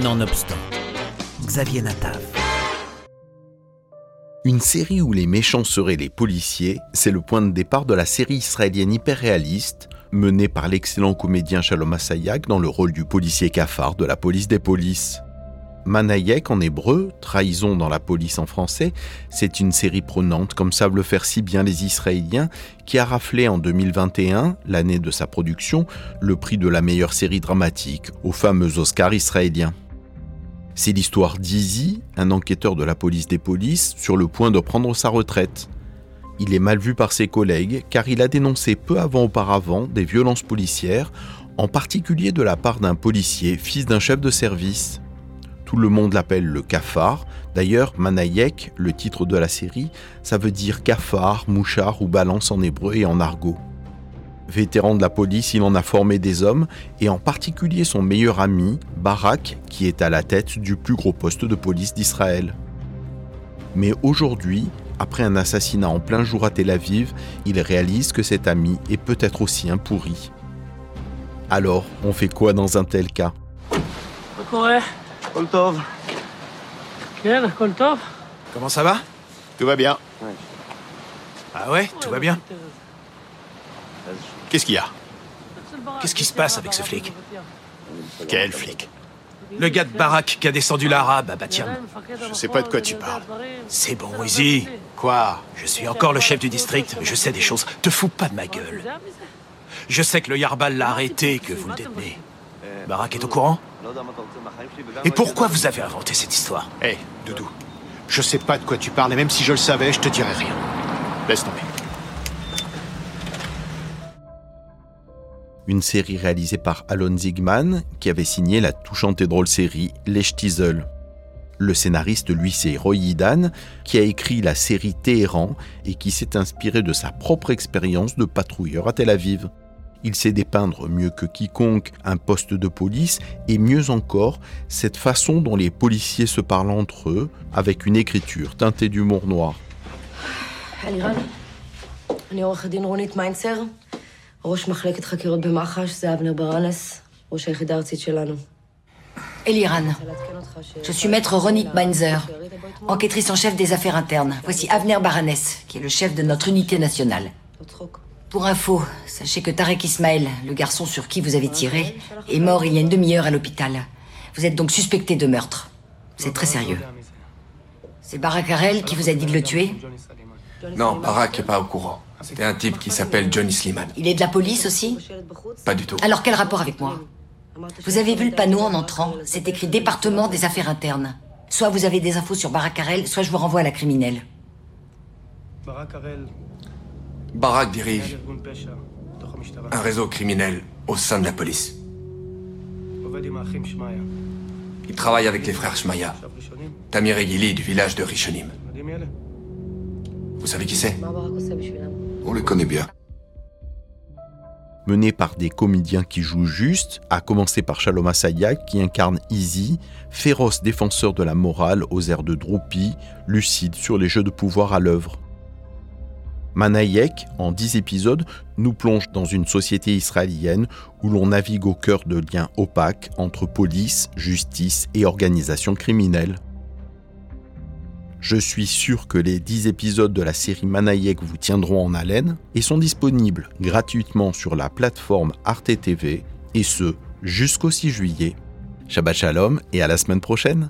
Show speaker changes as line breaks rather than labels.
Nonobstant, Xavier Natav.
Une série où les méchants seraient les policiers, c'est le point de départ de la série israélienne hyper réaliste menée par l'excellent comédien Shalom Asayag dans le rôle du policier cafard de la police des polices. Manayek en hébreu, Trahison dans la police en français, c'est une série prenante comme savent le faire si bien les Israéliens qui a raflé en 2021, l'année de sa production, le prix de la meilleure série dramatique aux fameux Oscars israéliens. C'est l'histoire d'Izzy, un enquêteur de la police des polices, sur le point de prendre sa retraite. Il est mal vu par ses collègues car il a dénoncé peu avant auparavant des violences policières, en particulier de la part d'un policier, fils d'un chef de service. Tout le monde l'appelle le cafard. D'ailleurs, Manayek, le titre de la série, ça veut dire cafard, mouchard ou balance en hébreu et en argot. Vétéran de la police, il en a formé des hommes, et en particulier son meilleur ami, Barak, qui est à la tête du plus gros poste de police d'Israël. Mais aujourd'hui, après un assassinat en plein jour à Tel Aviv, il réalise que cet ami est peut-être aussi un pourri. Alors, on fait quoi dans un tel cas?
Comment ça va?
Tout va bien.
Ah ouais, tout va bien
Qu'est-ce qu'il y a
Qu'est-ce qui se passe avec ce flic
Quel flic
Le gars de Barak qui a descendu l'arabe à Batiam.
Je sais pas de quoi tu parles.
C'est bon, Izzy.
Quoi
Je suis encore le chef du district, mais je sais des choses. Te fous pas de ma gueule. Je sais que le Yarbal l'a arrêté, que vous le détenez. Barak est au courant Et pourquoi vous avez inventé cette histoire?
Hé, Doudou, je sais pas de quoi tu parles et même si je le savais, je te dirais rien. Laisse tomber.
Une série réalisée par Alon Zigman, qui avait signé la touchante et drôle série Les Stiesel. Le scénariste, lui, c'est Roy Idan, qui a écrit la série Téhéran et qui s'est inspiré de sa propre expérience de patrouilleur à Tel Aviv. Il sait dépeindre mieux que quiconque un poste de police et mieux encore cette façon dont les policiers se parlent entre eux avec une écriture teintée d'humour noir.
ראש מחלקת חקירות במח"ש, זה אבנר ברנס, ראש היחידה הארצית שלנו.
Eliran,
לעדכן אותך ש-
je suis maître Ronit Mainzer, enquêtrice en chef des affaires internes. Voici Avner Baranès, qui est le chef de notre unité nationale.
לא צחוק.
Pour info, sachez que Tarek Ismail, le garçon sur qui vous avez tiré, est mort il y a une demi-heure à l'hôpital. Vous êtes donc suspecté de meurtre. C'est très sérieux. C'est Barak Harel qui vous a dit de le tuer
Non, Barak est pas au courant. C'était un type qui s'appelle Johnny Sliman.
Il est de la police aussi
Pas du tout.
Alors quel rapport avec moi? Vous avez vu le panneau en entrant? C'est écrit département des affaires internes. Soit vous avez des infos sur Barakarel, soit je vous renvoie à la criminelle.
Barak dirige un réseau criminel au sein de la police. Il travaille avec les frères Shmaya, Tamir et du village de Rishonim. Vous savez qui c'est? On les connaît bien.
Mené par des comédiens qui jouent juste, à commencer par Shalom Sayak qui incarne Izzy, féroce défenseur de la morale aux airs de droupi, lucide sur les jeux de pouvoir à l'œuvre. Manayek, en 10 épisodes, nous plonge dans une société israélienne où l'on navigue au cœur de liens opaques entre police, justice et organisations criminelles. Je suis sûr que les 10 épisodes de la série Manayek vous tiendront en haleine et sont disponibles gratuitement sur la plateforme Arte TV, et ce, jusqu'au 6 juillet. Shabbat Shalom et à la semaine prochaine